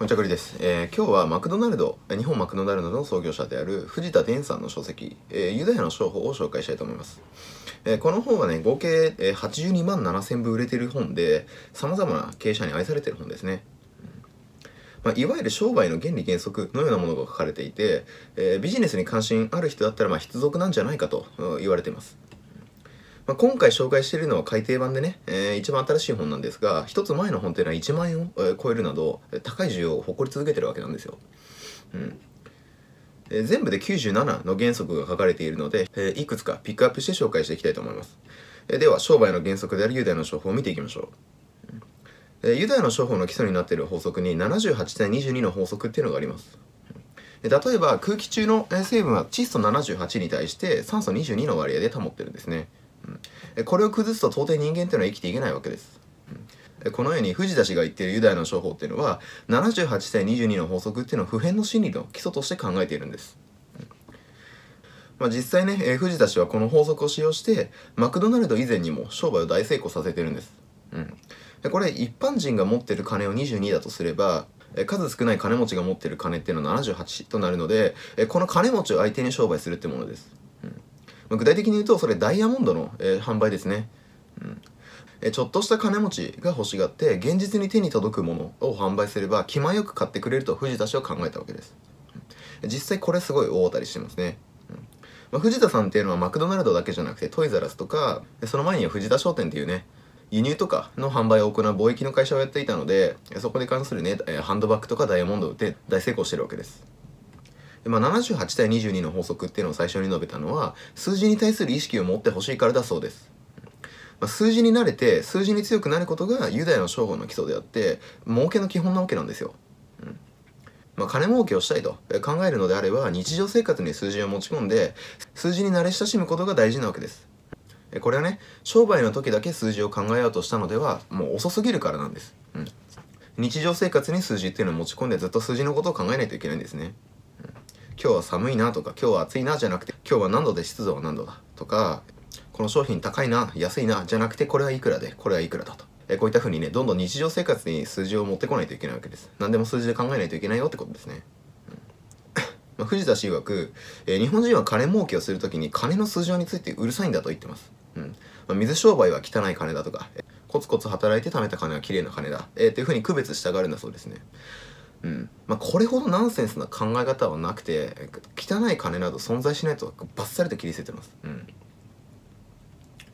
こんにちは、グリです、えー、今日はマクドナルド、日本マクドナルドの創業者である藤田伝さんの書籍、えー、ユダヤの商法を紹介したいと思います。えー、この本はね、合計、82万7000部売れてる本で、様々な経営者に愛されてる本ですね。まあ、いわゆる商売の原理原則のようなものが書かれていて、えー、ビジネスに関心ある人だったらまあ必読なんじゃないかと言われています。まあ、今回紹介しているのは改訂版でね、えー、一番新しい本なんですが、一つ前の本っていうのは1万円を超えるなど、高い需要を誇り続けてるわけなんですよ。うんえー、全部で97の原則が書かれているので、えー、いくつかピックアップして紹介していきたいと思います。えー、では、商売の原則であるユダヤの商法を見ていきましょう。えユダヤの商法の基礎になっている法則に78対22の法則っていうのがあります。例えば空気中の成分は窒素78に対して酸素22の割合で保ってるんですね。うん、これを崩すと到底人間っていうのは生きていけないわけです。うん、このように藤田氏が言っているユダヤの商法っていうのは78対22の法則っていうのを普遍の心理の基礎として考えているんです。まあ、実際ね、えー、藤田氏はこの法則を使用してマクドナルド以前にも商売を大成功させてるんです。うんでこれ一般人が持ってる金を22だとすれば数少ない金持ちが持ってる金っていうのは78となるのでこの金持ちを相手に商売するってものです、うまあ、具体的に言うとそれダイヤモンドの、えー、販売ですね、うん。えちょっとした金持ちが欲しがって現実に手に届くものを販売すれば気前よく買ってくれると藤田氏は考えたわけです、実際これすごい大当たりしてますね。まあ、藤田さんっていうのはマクドナルドだけじゃなくてトイザラスとかその前には藤田商店っていうね輸入とかの販売を行う貿易の会社をやっていたのでそこに関するねハンドバッグとかダイヤモンドを売って大成功してるわけです。まあ、78対22の法則っていうのを最初に述べたのは数字に対する意識を持ってほしいからだそうです、まあ、数字に慣れて数字に強くなることがユダヤの商法の基礎であって儲けの基本なわけなんですよ、うん。まあ、金儲けをしたいと考えるのであれば日常生活に数字を持ち込んで数字に慣れ親しむことが大事なわけです。これはね商売の時だけ数字を考えようとしたのではもう遅すぎるからなんです、うん、日常生活に数字っていうのを持ち込んでずっと数字のことを考えないといけないんですね、今日は寒いなとか今日は暑いなじゃなくて今日は何度で湿度は何度だとかこの商品高いな安いなじゃなくてこれはいくらでこれはいくらだと。えこういった風にねどんどん日常生活に数字を持ってこないといけないわけです。何でも数字で考えないといけないよってことですね。まあ、藤田氏曰く、えー、日本人は金儲けをするときに金の数字についてうるさいんだと言ってます。うん。まあ、水商売は汚い金だとか、コツコツ働いて貯めた金は綺麗な金だ、えー、っていうふうに区別したがるんだそうですね。うん。まあ、これほどナンセンスな考え方はなくて汚い金など存在しないとバッサリと切り捨ててます、うん、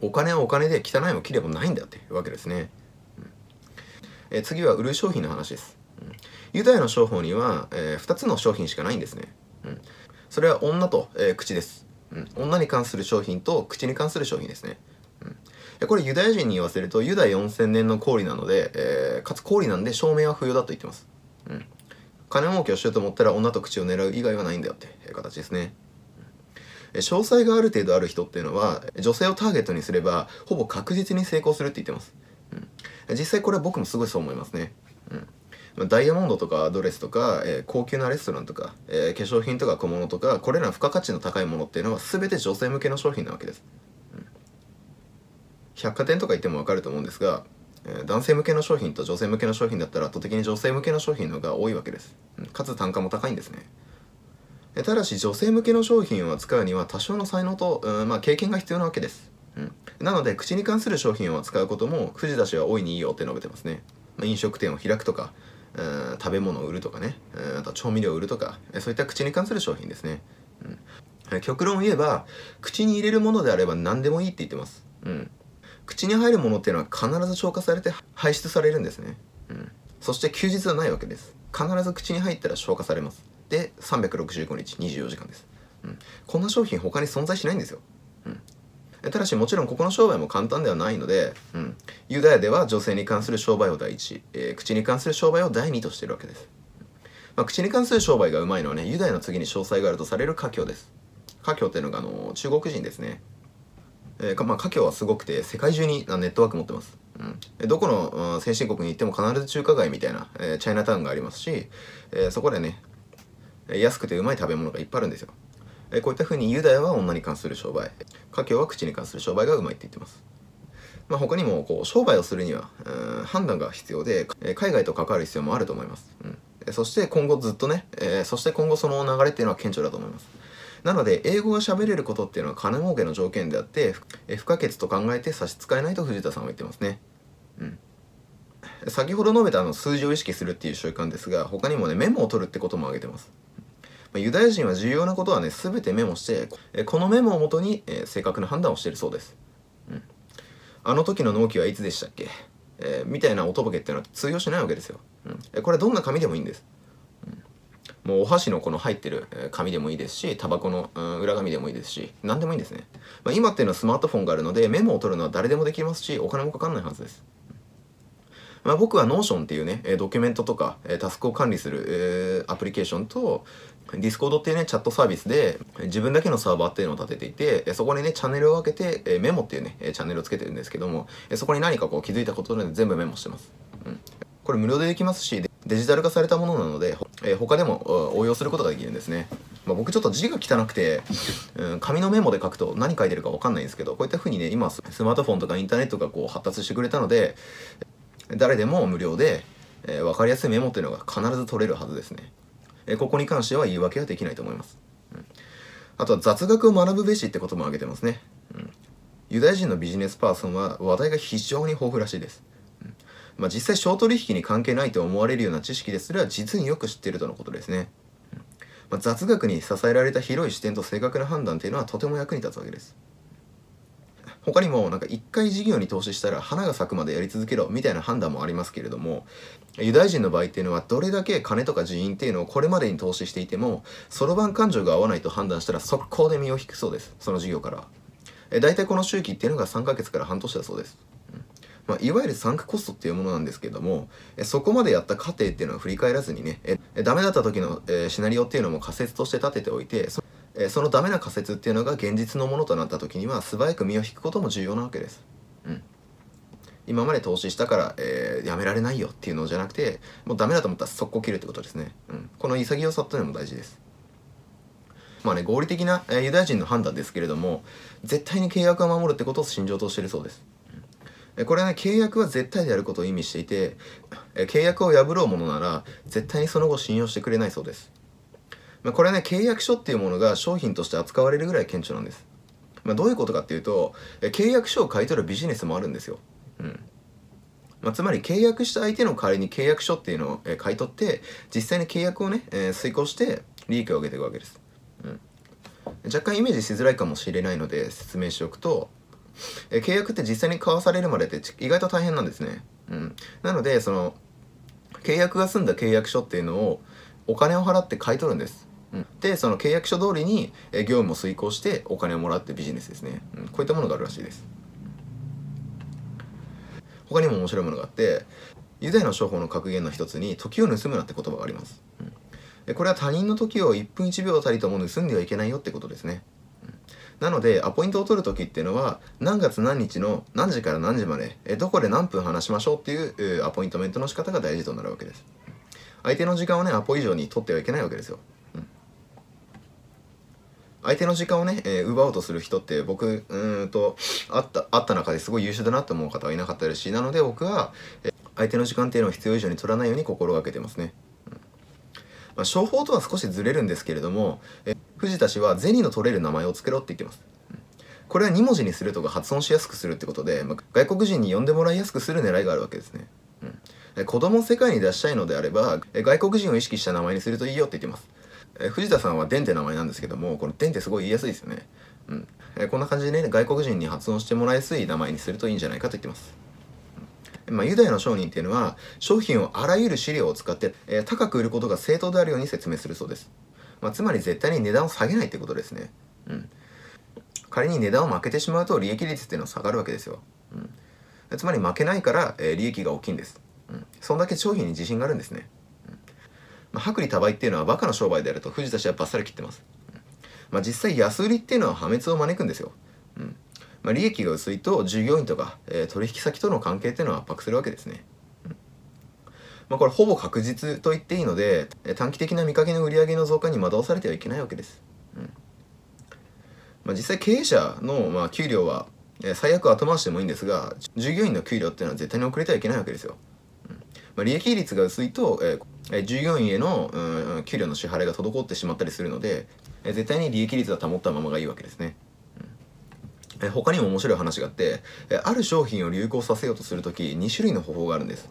お金はお金で汚いもきれもないんだっていうわけですね、うん。え、次は売る商品の話です、うん、ユダヤの商法には、えー、2つの商品しかないんですね。うん、それは女と、えー、口です、うん、女に関する商品と口に関する商品ですね、うん、これユダヤ人に言わせるとユダヤ4000年の氷なので、えー、かつ氷なんで証明は不要だと言ってます、金儲けをしようと思ったら女と口を狙う以外はないんだよって形ですね。詳細がある程度ある人っていうのは女性をターゲットにすればほぼ確実に成功するって言ってます、うん、実際これは僕もすごいそう思いますね、うん。ダイヤモンドとかドレスとか、えー、高級なレストランとか、えー、化粧品とか小物とかこれらの付加価値の高いものっていうのは全て女性向けの商品なわけです、うん、百貨店とか行っても分かると思うんですが、男性向けの商品と女性向けの商品だったら圧倒的に女性向けの商品のが多いわけです、かつ単価も高いんですね。ただし女性向けの商品を扱うには多少の才能と、うんまあ、経験が必要なわけです、うん、なので口に関する商品を扱うことも藤田氏は大いにいいよって述べてますね、まあ、飲食店を開くとか食べ物を売るとかね。うんあと調味料を売るとか。そういった口に関する商品ですね、うん、極論を言えば口に入れるものであれば何でもいいって言ってます、うん、口に入るものっていうのは必ず消化されて排出されるんですね、うん、そして休日はないわけです。必ず口に入ったら消化されます。で365日24時間です、うん、こんな商品他に存在しないんですよ、うん。ただしもちろんここの商売も簡単ではないので、うん、ユダヤでは女性に関する商売を第一、えー、口に関する商売を第二としているわけです、まあ、口に関する商売がうまいのはねユダヤの次に詳細があるとされる華僑です。華僑っていうのがあの中国人ですね。えーまあ、華僑はすごくて世界中にネットワーク持ってます、うん、どこの、先進国に行っても必ず中華街みたいな、えー、チャイナタウンがありますし、えー、そこでね安くてうまい食べ物がいっぱいあるんですよ。えこういったふうにユダヤは女に関する商売。家境は口に関する商売がうまいって言ってます。まあ、他にもこう商売をするには、うん、判断が必要で、え海外と関わる必要もあると思います、うん。そして今後ずっとね、え、そして今後その流れっていうのは顕著だと思います。なので英語が喋れることっていうのは金儲けの条件であって、え、不可欠と考えて差し支えないと藤田さんは言ってますね。うん。先ほど述べたあの数字を意識するっていう習慣ですが他にもねメモを取るってことも挙げてます。ユダヤ人は重要なことはね全てメモしてこのメモをもとに、えー、正確な判断をしているそうです、うん、あの時の納期はいつでしたっけ、えー、みたいなおとぼけっていうのは通用しないわけですよ、うん、これどんな紙でもいいんです、もうお箸のこの入ってる紙でもいいですしタバコの、裏紙でもいいですし何でもいいんですね、まあ、今っていうのはスマートフォンがあるのでメモを取るのは誰でもできますしお金もかかんないはずですまあ、僕は Notion っていうね、ドキュメントとか、タスクを管理する、アプリケーションと、Discord っていうね、チャットサービスで、自分だけのサーバーっていうのを立てていて、そこにね、チャンネルを分けて、メモっていうね、チャンネルをつけてるんですけども、そこに何かこう気づいたことで全部メモしてます。うん。これ無料でできますし、デジタル化されたものなので、え他でも応用することができるんですね。まあ、僕ちょっと字が汚くて、うん、紙のメモで書くと何書いてるかわかんないんですけど、こういった風にね、今スマートフォンとかインターネットがこう発達してくれたので、誰でも無料で、えー、分かりやすいメモっていうのが必ず取れるはずですね。えー、ここに関しては言い訳はできないと思います。うん、あとは雑学を学ぶべしってことも挙げてますね。うん、ユダヤ人のビジネスパーソンは話題が非常に豊富らしいです。まあ、実際小取引に関係ないと思われるような知識ですら実によく知っているとのことですね。まあ、雑学に支えられた広い視点と正確な判断っていうのはとても役に立つわけです。他にもなんか一回事業に投資したら花が咲くまでやり続けろみたいな判断もありますけれどもユダヤ人の場合っていうのはどれだけ金とか人員っていうのをこれまでに投資していてもそろばん感情が合わないと判断したら速攻で身を引くそうですその事業からえ大体この周期っていうのが3ヶ月から半年だそうです、まあ、いわゆるサンクコストっていうものなんですけどもえそこまでやった過程っていうのは振り返らずにねえダメだった時の、えシナリオっていうのも仮説として立てておいてえそのダメな仮説っていうのが現実のものとなった時には素早く身を引くことも重要なわけです。うん、今まで投資したから、えー、やめられないよっていうのじゃなくてもうダメだと思ったら速攻切るってことですね。うん、この潔さっていうのも大事です。まあね合理的な、え、ユダヤ人の判断ですけれども絶対に契約を守るってことを信条としてるそうです。これはね契約は絶対であることを意味していて、契約を破ろうものなら絶対にその後信用してくれないそうです。ま、これはね契約書っていうものが商品として扱われるぐらい顕著なんです、まあ、どういうことかっていうと契約書を買い取るビジネスもあるんですよ、うん。まあ、つまり契約した相手の代わりに契約書っていうのを、買い取って実際に契約をね、えー、遂行して利益を上げていくわけです、うん、若干イメージしづらいかもしれないので説明しておくと、え契約って実際に交わされるまでって意外と大変なんですね、うん、なのでその契約が済んだ契約書っていうのをお金を払って買い取るんです。うん、でその契約書通りに業務を遂行してお金をもらってビジネスですね、うん、こういったものがあるらしいです。他にも面白いものがあってユダヤの商法の格言の一つに「時を盗むな」って言葉があります、うん、これは他人の時を1分1秒たりとも盗んではいけないよってことですね。なのでアポイントを取る時っていうのは何月何日の何時から何時までえどこで何分話しましょうっていうアポイントメントの仕方が大事となるわけです。相手の時間をねアポ以上に取ってはいけないわけですよ。相手の時間をね、えー、奪おうとする人って僕うんとあったあった中ですごい優秀だなと思う方はいなかったですしなので僕は、えー、相手の時間っていうのを必要以上に取らないように心がけてますね。まあ、商法とは少しずれるんですけれども、え、藤田氏は銭の取れる名前を付けろって言ってます。これは2文字にするとか発音しやすくするってことで、まあ、外国人に呼んでもらいやすくする狙いがあるわけですね。うん、子供を世界に出したいのであれば外国人を意識した名前にするといいよって言ってます。え藤田さんはデンって名前なんですけどもこのデンってすごい言いやすいですよね、うんえこんな感じでね外国人に発音してもらいやすい名前にするといいんじゃないかと言ってます、まあ、ユダヤの商人っていうのは商品をあらゆる資料を使って、えー、高く売ることが正当であるように説明するそうです、まあ、つまり絶対に値段を下げないってことですね。うん。仮に値段を負けてしまうと利益率っていうのは下がるわけですよ、うん、つまり負けないから、えー、利益が大きいんです、うん、そんだけ商品に自信があるんですね。うん。まあ、薄利多売っていうのはバカな商売であると藤田氏はバッサリ切ってます。うん。まあ、実際安売りっていうのは破滅を招くんですよ。まあ、利益が薄いと従業員とか、えー、取引先との関係っていうのは圧迫するわけですね。うんまあ、これほぼ確実と言っていいので短期的な見かけの売上の増加に惑わされてはいけないわけです。うんまあ、実際経営者の、まあ、給料は、え、最悪後回しでもいいんですが従業員の給料っていうのは絶対に遅れてはいけないわけですよ。うんまあ、利益率が薄いと、えーえ従業員への、うん、給料の支払いが滞ってしまったりするので、え絶対に利益率は保ったままがいいわけですね。え他にも面白い話があってえある商品を流行させようとする時2種類の方法があるんです。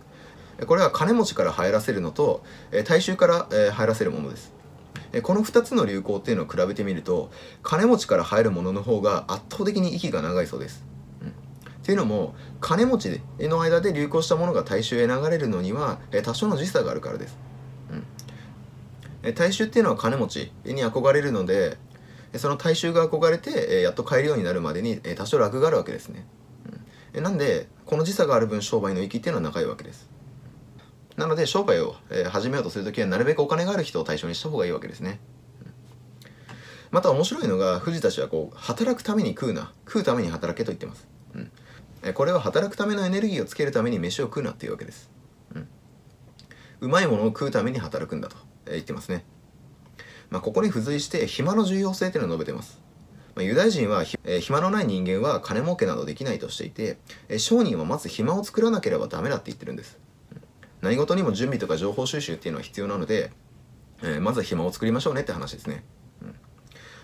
これは金持ちから入らせるのとえ大衆からえ入らせるものです。この2つの流行っていうのを比べてみると金持ちから入るものの方が圧倒的に息が長いそうです。うん。っていうのも金持ちの間で流行したものが大衆へ流れるのには多少の時差があるからです、うん、大衆っていうのは金持ちに憧れるのでその大衆が憧れてやっと買えるようになるまでに多少楽があるわけですね、うん、なんでこの時差がある分商売の息っていうのは長いわけです。なので商売を始めようとするときはなるべくお金がある人を対象にした方がいいわけですね。また面白いのが藤田氏はこう働くために食うな。食うために働けと言ってます、うん。これは働くためのエネルギーをつけるために飯を食うなっていうわけです、うん、うまいものを食うために働くんだと言ってますね、まあ、ここに付随して暇の重要性っていうのを述べてます。まユダヤ人は、え暇のない人間は金儲けなどできないとしていて、え商人はまず暇を作らなければダメだって言ってるんです、何事にも準備とか情報収集っていうのは必要なので、えー、まずは暇を作りましょうねって話ですね、うん。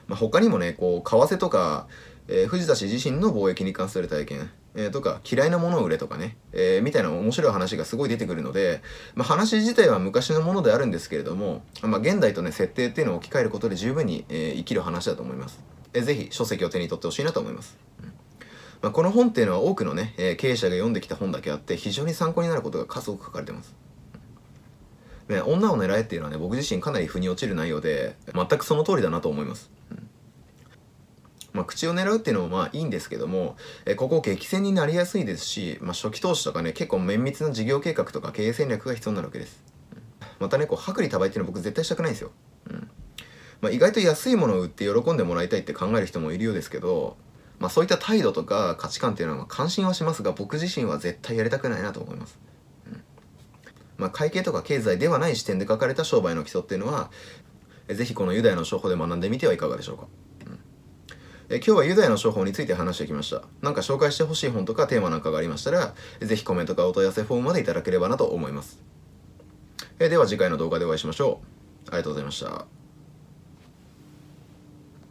まあ、他にもねこう為替とか、えー、藤田氏自身の貿易に関する体験。えー、とか嫌いなものを売れとかね、えー、みたいな面白い話がすごい出てくるので、まあ、話自体は昔のものであるんですけれども、まあ、現代とね設定っていうのを置き換えることで十分に、えー、生きる話だと思います、えー、ぜひ書籍を手に取ってほしいなと思います、うん。まあ、この本っていうのは多くのね、えー、経営者が読んできた本だけあって非常に参考になることが数多く書かれてます。ね、女を狙えっていうのはね僕自身かなり腑に落ちる内容で全くその通りだなと思います、まあ、口を狙うっていうのもまあいいんですけども、えここ激戦になりやすいですし、まあ、初期投資とかね結構綿密な事業計画とか経営戦略が必要になるわけです、またねこう薄利多売っていうの僕絶対したくないんですよ、うん。まあ、意外と安いものを売って喜んでもらいたいって考える人もいるようですけど、まあ、そういった態度とか価値観っていうのは関心はしますが僕自身は絶対やりたくないなと思います。まあ、会計とか経済ではない視点で書かれた商売の基礎っていうのは是非このユダヤの商法で学んでみてはいかがでしょうか。え今日はユダヤの商法について話してきました。なんか紹介してほしい本とかテーマなんかがありましたら、ぜひコメントかお問い合わせフォームまでいただければなと思います。えでは次回の動画でお会いしましょう。ありがとうございました。